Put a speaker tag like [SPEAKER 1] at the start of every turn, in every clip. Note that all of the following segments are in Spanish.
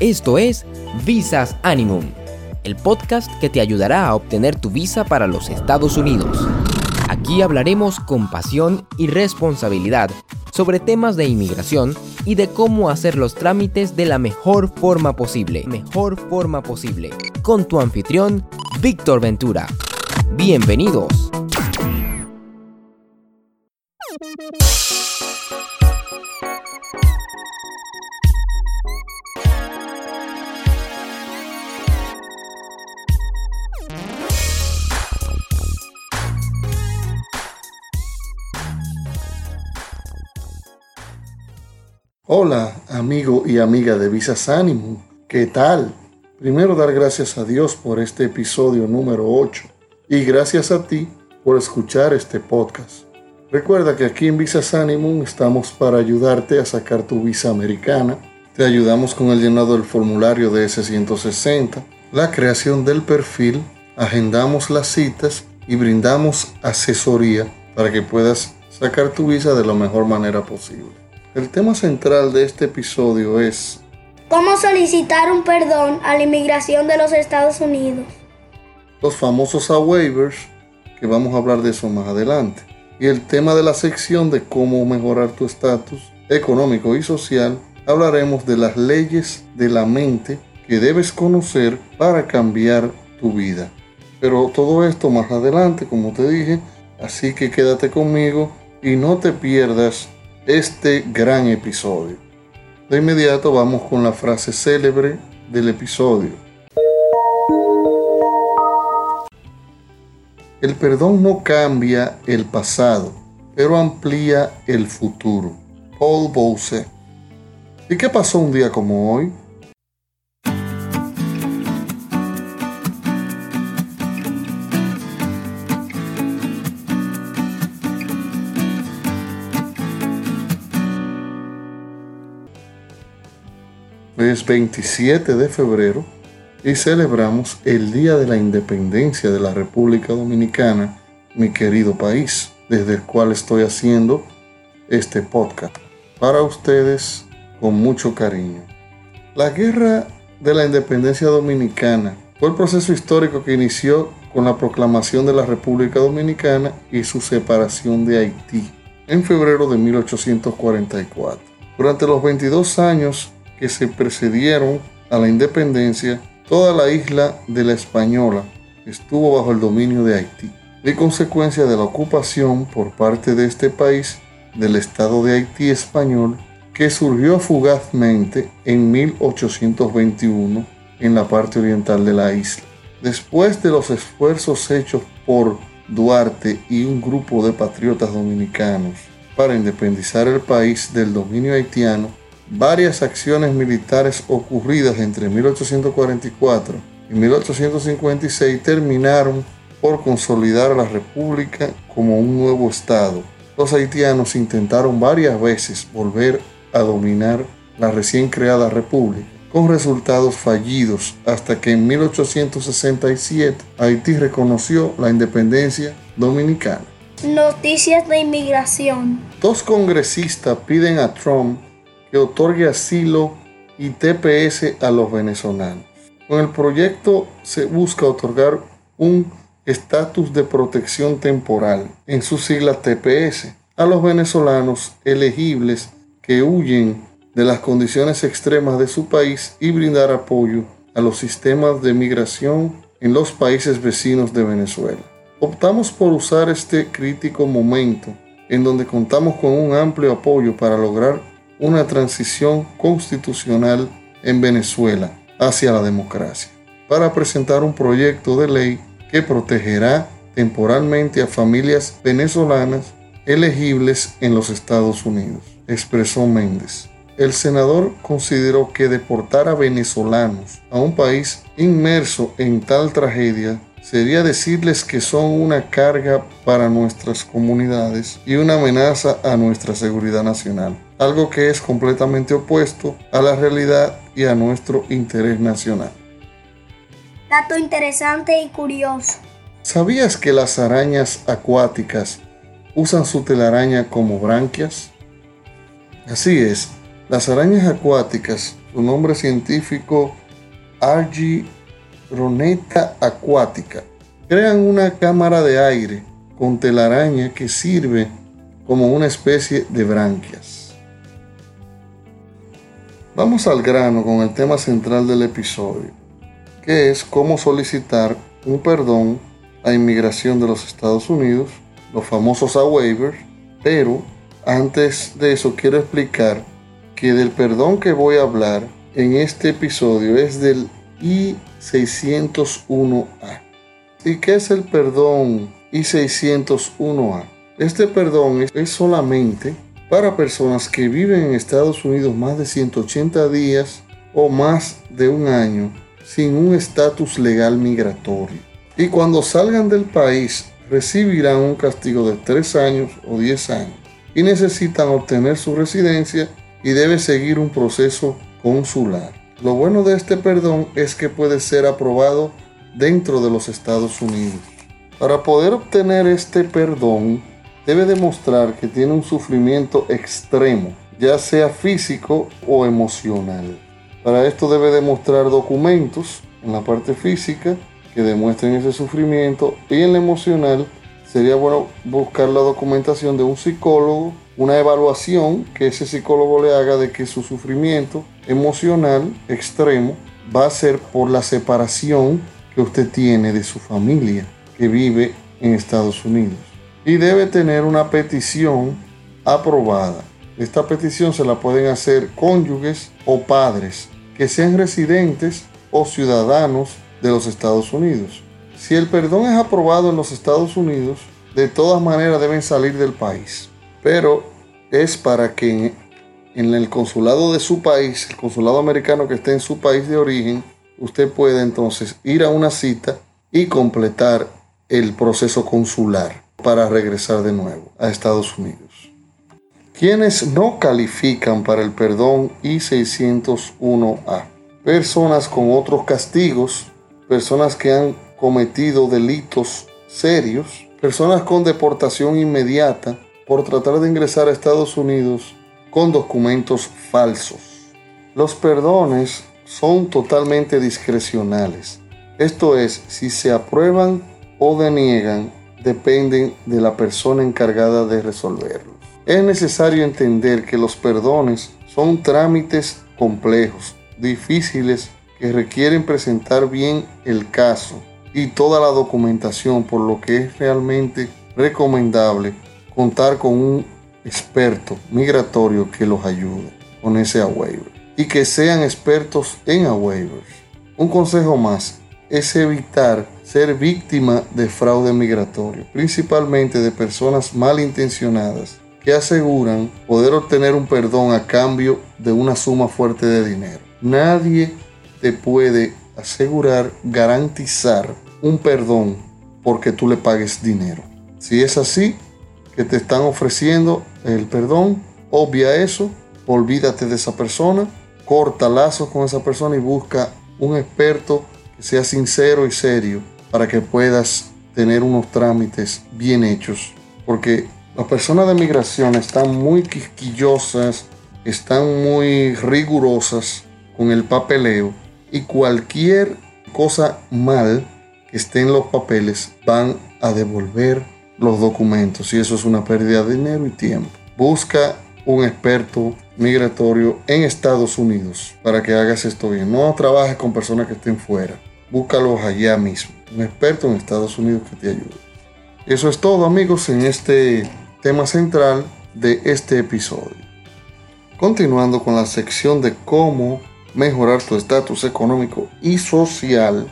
[SPEAKER 1] Esto es Visas Animum, el podcast que te ayudará a obtener tu visa para los Estados Unidos. Aquí hablaremos con pasión y responsabilidad sobre temas de inmigración y de cómo hacer los trámites de la mejor forma posible. Mejor forma posible. Con tu anfitrión, Víctor Ventura. Bienvenidos.
[SPEAKER 2] Hola, amigo y amiga de Visas Ánimo. ¿Qué tal? Primero dar gracias a Dios por este episodio número 8 y gracias a ti por escuchar este podcast. Recuerda que aquí en Visas Animum estamos para ayudarte a sacar tu visa americana. Te ayudamos con el llenado del formulario de S160, la creación del perfil, agendamos las citas y brindamos asesoría para que puedas sacar tu visa de la mejor manera posible. El tema central de este episodio es
[SPEAKER 3] ¿Cómo solicitar un perdón a la inmigración de los Estados Unidos?
[SPEAKER 2] Los famosos waivers, que vamos a hablar de eso más adelante. Y el tema de la sección de cómo mejorar tu estatus económico y social, hablaremos de las leyes de la mente que debes conocer para cambiar tu vida. Pero todo esto más adelante, como te dije, así que quédate conmigo y no te pierdas este gran episodio. De inmediato vamos con la frase célebre del episodio. El perdón no cambia el pasado, pero amplía el futuro. Paul Bowse. ¿Y qué pasó un día como hoy? Es 27 de febrero y celebramos el Día de la Independencia de la República Dominicana, mi querido país, desde el cual estoy haciendo este podcast para ustedes con mucho cariño. La Guerra de la Independencia Dominicana fue el proceso histórico que inició con la proclamación de la República Dominicana y su separación de Haití en febrero de 1844. Durante los 22 años que se precedieron a la independencia, toda la isla de la Española estuvo bajo el dominio de Haití. De consecuencia de la ocupación por parte de este país del Estado de Haití español, que surgió fugazmente en 1821 en la parte oriental de la isla. Después de los esfuerzos hechos por Duarte y un grupo de patriotas dominicanos para independizar el país del dominio haitiano, varias acciones militares ocurridas entre 1844 y 1856 terminaron por consolidar a la República como un nuevo Estado. Los haitianos intentaron varias veces volver a dominar la recién creada República, con resultados fallidos hasta que en 1867 Haití reconoció la independencia dominicana.
[SPEAKER 3] Noticias de inmigración.
[SPEAKER 2] Dos congresistas piden a Trump que otorgue asilo y TPS a los venezolanos. Con el proyecto se busca otorgar un estatus de protección temporal, en su sigla TPS, a los venezolanos elegibles que huyen de las condiciones extremas de su país y brindar apoyo a los sistemas de migración en los países vecinos de Venezuela. Optamos por usar este crítico momento en donde contamos con un amplio apoyo para lograr una transición constitucional en Venezuela hacia la democracia, para presentar un proyecto de ley que protegerá temporalmente a familias venezolanas elegibles en los Estados Unidos, expresó Méndez. El senador consideró que deportar a venezolanos a un país inmerso en tal tragedia sería decirles que son una carga para nuestras comunidades y una amenaza a nuestra seguridad nacional algo que es completamente opuesto a la realidad y a nuestro interés nacional.
[SPEAKER 3] Dato interesante y curioso.
[SPEAKER 2] ¿Sabías que las arañas acuáticas usan su telaraña como branquias? Así es, Las arañas acuáticas, su nombre científico Argyroneta aquatica, crean una cámara de aire con telaraña que sirve como una especie de branquias. Vamos al grano con el tema central del episodio, que es cómo solicitar un perdón a inmigración de los Estados Unidos, los famosos a waivers, pero antes de eso quiero explicar que del perdón que voy a hablar en este episodio es del I-601A. ¿Y qué es el perdón I-601A? Este perdón es solamente para personas que viven en Estados Unidos más de 180 días o más de un año sin un estatus legal migratorio. Y cuando salgan del país recibirán un castigo de 3 años o 10 años y necesitan obtener su residencia y debe seguir un proceso consular. Lo bueno de este perdón es que puede ser aprobado dentro de los Estados Unidos. Para poder obtener este perdón, debe demostrar que tiene un sufrimiento extremo, ya sea físico o emocional. Para esto debe demostrar documentos en la parte física que demuestren ese sufrimiento y en la emocional sería bueno buscar la documentación de un psicólogo, una evaluación que ese psicólogo le haga de que su sufrimiento emocional extremo va a ser por la separación que usted tiene de su familia que vive en Estados Unidos. Y debe tener una petición aprobada. Esta petición se la pueden hacer cónyuges o padres que sean residentes o ciudadanos de los Estados Unidos. Si el perdón es aprobado en los Estados Unidos, de todas maneras deben salir del país. Pero es para que en el consulado de su país, el consulado americano que esté en su país de origen, usted pueda entonces ir a una cita y completar el proceso consular para regresar de nuevo a Estados Unidos. Quienes no califican para el perdón I-601A, personas con otros castigos, personas que han cometido delitos serios, personas con deportación inmediata por tratar de ingresar a Estados Unidos con documentos falsos. Los perdones son totalmente discrecionales. Esto es, si se aprueban o deniegan dependen de la persona encargada de resolverlos. Es necesario entender que los perdones son trámites complejos, difíciles, que requieren presentar bien el caso y toda la documentación, por lo que es realmente recomendable contar con un experto migratorio que los ayude con ese waiver y que sean expertos en waivers. Un consejo más es evitar ser víctima de fraude migratorio, principalmente de personas malintencionadas que aseguran poder obtener un perdón a cambio de una suma fuerte de dinero. Nadie te puede asegurar, garantizar un perdón porque tú le pagues dinero. Si es así, que te están ofreciendo el perdón, obvia eso, olvídate de esa persona, corta lazos con esa persona y busca un experto que sea sincero y serio para que puedas tener unos trámites bien hechos. Porque las personas de migración están muy quisquillosas, están muy rigurosas con el papeleo y cualquier cosa mal que esté en los papeles van a devolver los documentos y eso es una pérdida de dinero y tiempo. Busca un experto migratorio en Estados Unidos para que hagas esto bien. No trabajes con personas que estén fuera búscalos allá mismo. Un experto en Estados Unidos que te ayude. Eso es todo amigos en este tema central de este episodio. Continuando con la sección de cómo mejorar tu estatus económico y social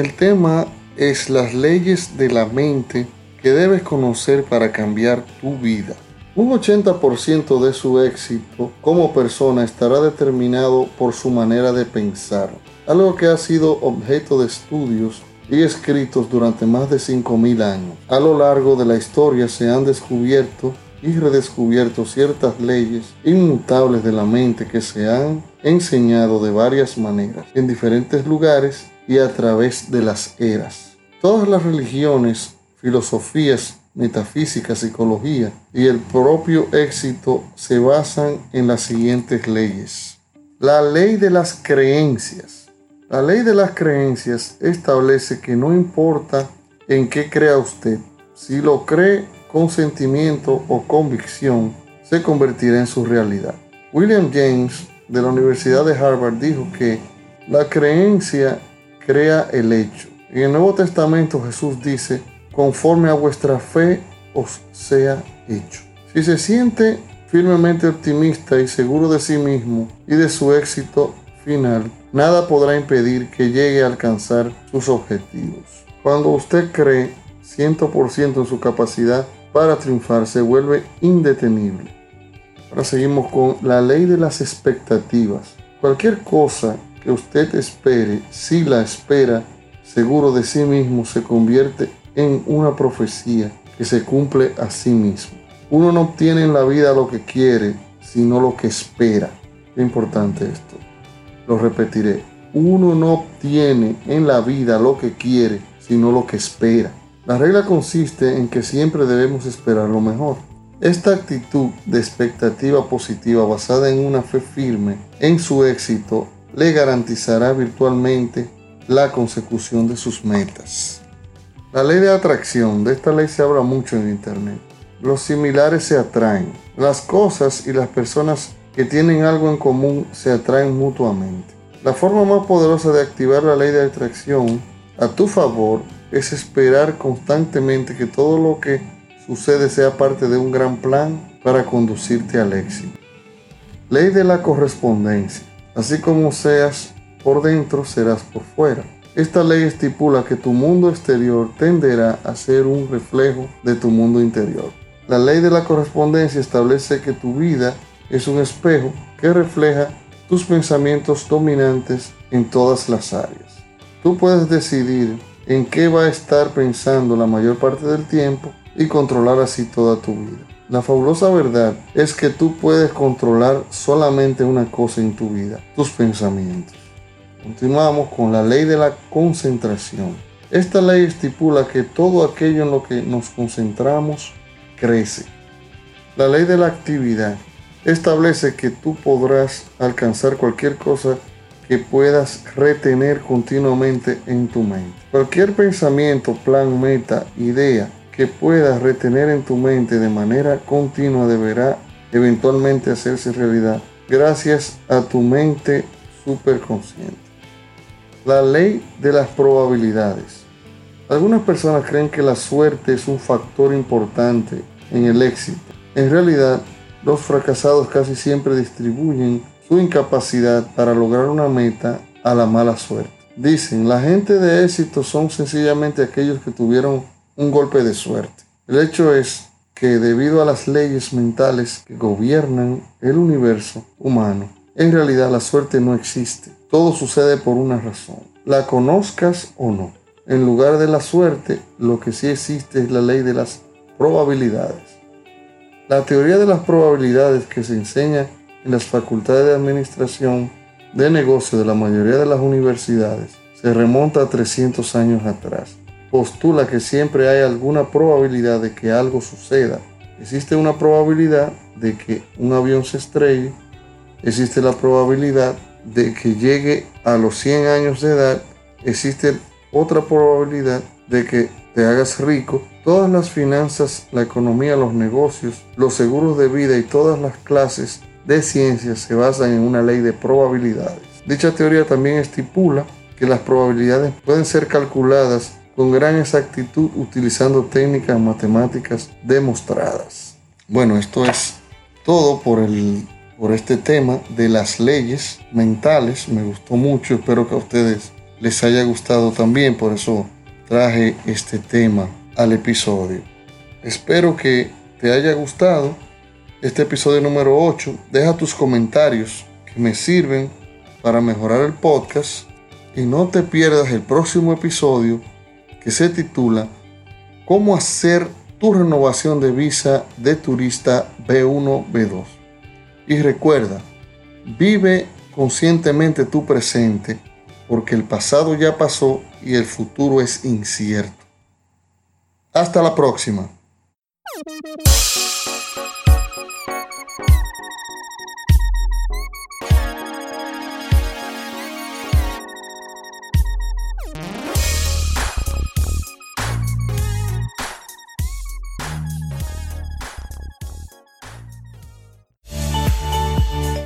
[SPEAKER 2] El tema es las leyes de la mente que debes conocer para cambiar tu vida. Un 80% de su éxito como persona estará determinado por su manera de pensar, algo que ha sido objeto de estudios
[SPEAKER 4] y escritos durante más de 5.000 años. A lo largo de la historia se han descubierto y redescubierto ciertas leyes inmutables de la mente que se han enseñado de varias maneras, en diferentes lugares y a través de las eras. Todas las religiones, filosofías, metafísica, psicología y el propio éxito se basan en las siguientes leyes. La ley de las creencias. La ley de las creencias establece que no importa en qué crea usted, si lo cree con sentimiento o convicción, se convertirá en su realidad. William James de la Universidad de Harvard dijo que la creencia crea el hecho. En el Nuevo Testamento Jesús dice, conforme a vuestra fe os sea hecho. Si se siente firmemente optimista y seguro de sí mismo y de su éxito final, nada podrá impedir que llegue a alcanzar sus objetivos. Cuando usted cree 100% en su capacidad para triunfar, se vuelve indetenible. Ahora seguimos con la ley de las expectativas. Cualquier cosa que usted espere, si la espera, seguro de sí mismo, se convierte en una profecía que se cumple a sí mismo. Uno no obtiene en la vida lo que quiere, sino lo que espera. Qué importante esto. Lo repetiré. Uno no obtiene en la vida lo que quiere, sino lo que espera. La regla consiste en que siempre debemos esperar lo mejor. Esta actitud de expectativa positiva basada en una fe firme en su éxito le garantizará virtualmente la consecución de sus metas. La ley de atracción, de esta ley se habla mucho en Internet. Los similares se atraen. Las cosas y las personas que tienen algo en común se atraen mutuamente. La forma más poderosa de activar la ley de atracción a tu favor es esperar constantemente que todo lo que sucede sea parte de un gran plan para conducirte al éxito. Ley de la correspondencia. Así como seas por dentro, serás por fuera. Esta ley estipula que tu mundo exterior tenderá a ser un reflejo de tu mundo interior. La ley de la correspondencia establece que tu vida es un espejo que refleja tus pensamientos dominantes en todas las áreas. Tú puedes decidir en qué va a estar pensando la mayor parte del tiempo y controlar así toda tu vida. La fabulosa verdad es que tú puedes controlar solamente una cosa en tu vida, tus pensamientos. Continuamos con la ley de la concentración. Esta ley estipula que todo aquello en lo que nos concentramos crece. La ley de la actividad establece que tú podrás alcanzar cualquier cosa que puedas retener continuamente en tu mente. Cualquier pensamiento, plan, meta, idea que puedas retener en tu mente de manera continua deberá eventualmente hacerse realidad gracias a tu mente superconsciente. La ley de las probabilidades. Algunas personas creen que la suerte es un factor importante en el éxito. En realidad, los fracasados casi siempre distribuyen su incapacidad para lograr una meta a la mala suerte. Dicen, la gente de éxito son sencillamente aquellos que tuvieron un golpe de suerte. El hecho es que debido a las leyes mentales que gobiernan el universo humano, en realidad la suerte no existe. Todo sucede por una razón, la conozcas o no. En lugar de la suerte, lo que sí existe es la ley de las probabilidades. La teoría de las probabilidades que se enseña en las facultades de administración de negocio de la mayoría de las universidades se remonta a 300 años atrás. Postula que siempre hay alguna probabilidad de que algo suceda. Existe una probabilidad de que un avión se estrelle. Existe la probabilidad de que llegue a los 100 años de edad, existe otra probabilidad de que te hagas rico. Todas las finanzas, la economía, los negocios, los seguros de vida y todas las clases de ciencias se basan en una ley de probabilidades. Dicha teoría también estipula que las probabilidades pueden ser calculadas con gran exactitud utilizando técnicas matemáticas demostradas. Bueno, esto es todo por el por este tema de las leyes mentales. Me gustó mucho, espero que a ustedes les haya gustado también, por eso traje este tema al episodio. Espero que te haya gustado este episodio número 8. Deja tus comentarios que me sirven para mejorar el podcast y no te pierdas el próximo episodio
[SPEAKER 2] que se titula ¿Cómo hacer tu renovación de visa de turista B1-B2? Y recuerda, vive conscientemente tu presente porque el pasado ya pasó y el futuro es incierto. Hasta la próxima.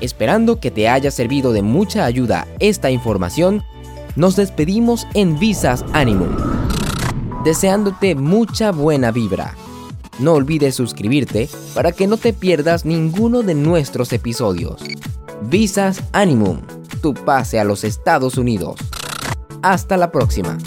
[SPEAKER 1] Esperando que te haya servido de mucha ayuda esta información, nos despedimos en Visas Animum, deseándote mucha buena vibra. No olvides suscribirte para que no te pierdas ninguno de nuestros episodios. Visas Animum, tu pase a los Estados Unidos. Hasta la próxima.